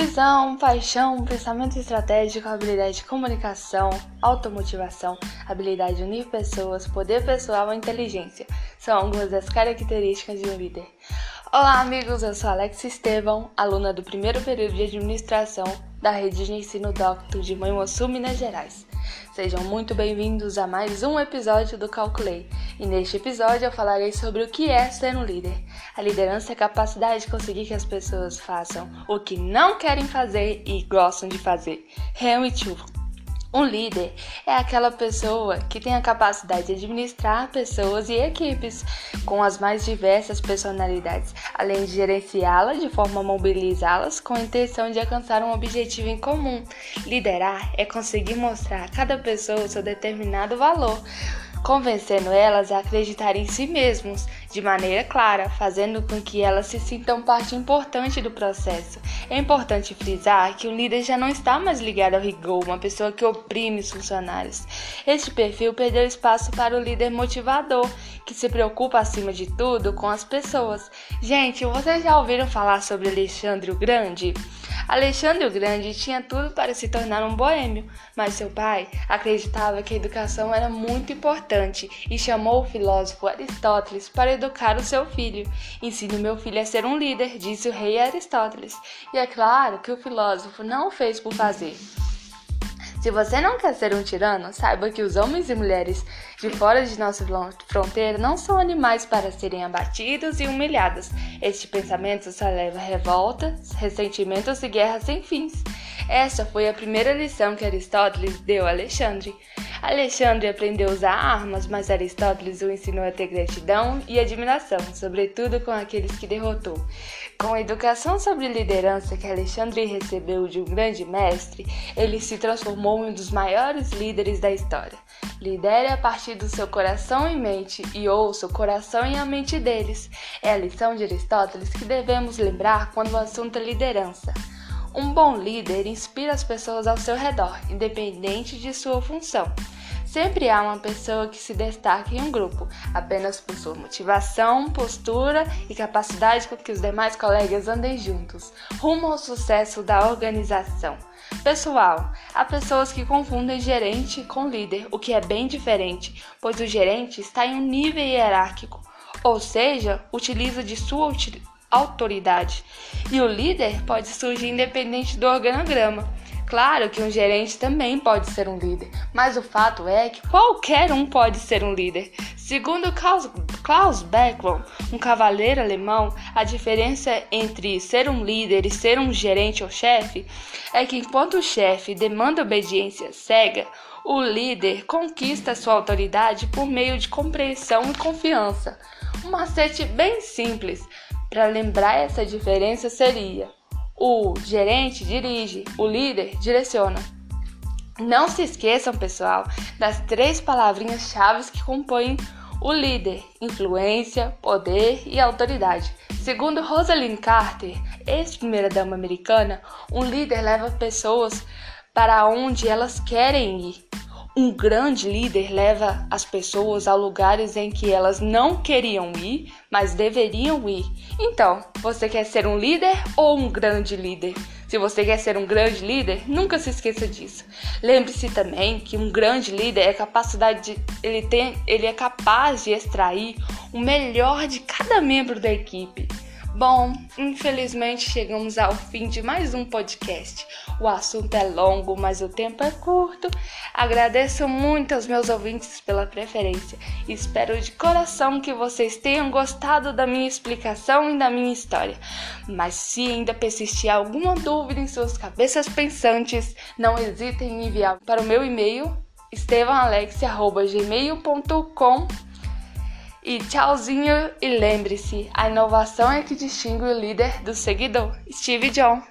Visão, paixão, pensamento estratégico, habilidade de comunicação, automotivação, habilidade de unir pessoas, poder pessoal e inteligência são algumas das características de um líder. Olá, amigos, eu sou Alex Estevão, aluna do primeiro período de administração da rede de ensino Docto de Manhuaçu, Minas Gerais. Sejam muito bem-vindos a mais um episódio do Calculei. E neste episódio eu falarei sobre o que é ser um líder. A liderança é a capacidade de conseguir que as pessoas façam o que não querem fazer e gostam de fazer. Realmente um líder é aquela pessoa que tem a capacidade de administrar pessoas e equipes com as mais diversas personalidades, além de gerenciá-las de forma a mobilizá-las com a intenção de alcançar um objetivo em comum. Liderar é conseguir mostrar a cada pessoa seu determinado valor convencendo elas a acreditar em si mesmos de maneira clara, fazendo com que elas se sintam parte importante do processo. É importante frisar que o líder já não está mais ligado ao rigor, uma pessoa que oprime os funcionários. Este perfil perdeu espaço para o líder motivador, que se preocupa acima de tudo com as pessoas. Gente, vocês já ouviram falar sobre Alexandre o Grande? Alexandre o Grande tinha tudo para se tornar um boêmio, mas seu pai acreditava que a educação era muito importante e chamou o filósofo Aristóteles para educar o seu filho. Ensine meu filho a ser um líder, disse o rei Aristóteles. E é claro que o filósofo não o fez por fazer. Se você não quer ser um tirano, saiba que os homens e mulheres de fora de nossa fronteira não são animais para serem abatidos e humilhados. Este pensamento só leva a revoltas, ressentimentos e guerras sem fins. Essa foi a primeira lição que Aristóteles deu a Alexandre. Alexandre aprendeu a usar armas, mas Aristóteles o ensinou a ter gratidão e admiração, sobretudo com aqueles que derrotou. Com a educação sobre liderança que Alexandre recebeu de um grande mestre, ele se transformou em um dos maiores líderes da história. Lidere a partir do seu coração e mente e ouça o coração e a mente deles. É a lição de Aristóteles que devemos lembrar quando o assunto é liderança. Um bom líder inspira as pessoas ao seu redor, independente de sua função. Sempre há uma pessoa que se destaca em um grupo, apenas por sua motivação, postura e capacidade com que os demais colegas andem juntos, rumo ao sucesso da organização. Pessoal, há pessoas que confundem gerente com líder, o que é bem diferente, pois o gerente está em um nível hierárquico, ou seja, utiliza de sua autoridade, e o líder pode surgir independente do organograma. Claro que um gerente também pode ser um líder, mas o fato é que qualquer um pode ser um líder. Segundo Klaus, Klaus Backlund, um cavaleiro alemão, a diferença entre ser um líder e ser um gerente ou chefe é que enquanto o chefe demanda obediência cega, o líder conquista sua autoridade por meio de compreensão e confiança. Um macete bem simples para lembrar essa diferença seria o gerente dirige, o líder direciona. Não se esqueçam, pessoal, das três palavrinhas-chave que compõem o líder: influência, poder e autoridade. Segundo Rosalind Carter, ex-primeira-dama americana, um líder leva pessoas para onde elas querem ir. Um grande líder leva as pessoas a lugares em que elas não queriam ir, mas deveriam ir. Então, você quer ser um líder ou um grande líder? Se você quer ser um grande líder, nunca se esqueça disso. Lembre-se também que um grande líder é capacidade de, ele tem, ele é capaz de extrair o melhor de cada membro da equipe. Bom, infelizmente chegamos ao fim de mais um podcast. O assunto é longo, mas o tempo é curto. Agradeço muito aos meus ouvintes pela preferência. Espero de coração que vocês tenham gostado da minha explicação e da minha história. Mas se ainda persistir alguma dúvida em suas cabeças pensantes, não hesitem em enviar para o meu e-mail estevãoalex.gmail.com e tchauzinho e lembre-se, a inovação é que distingue o líder do seguidor. Steve John.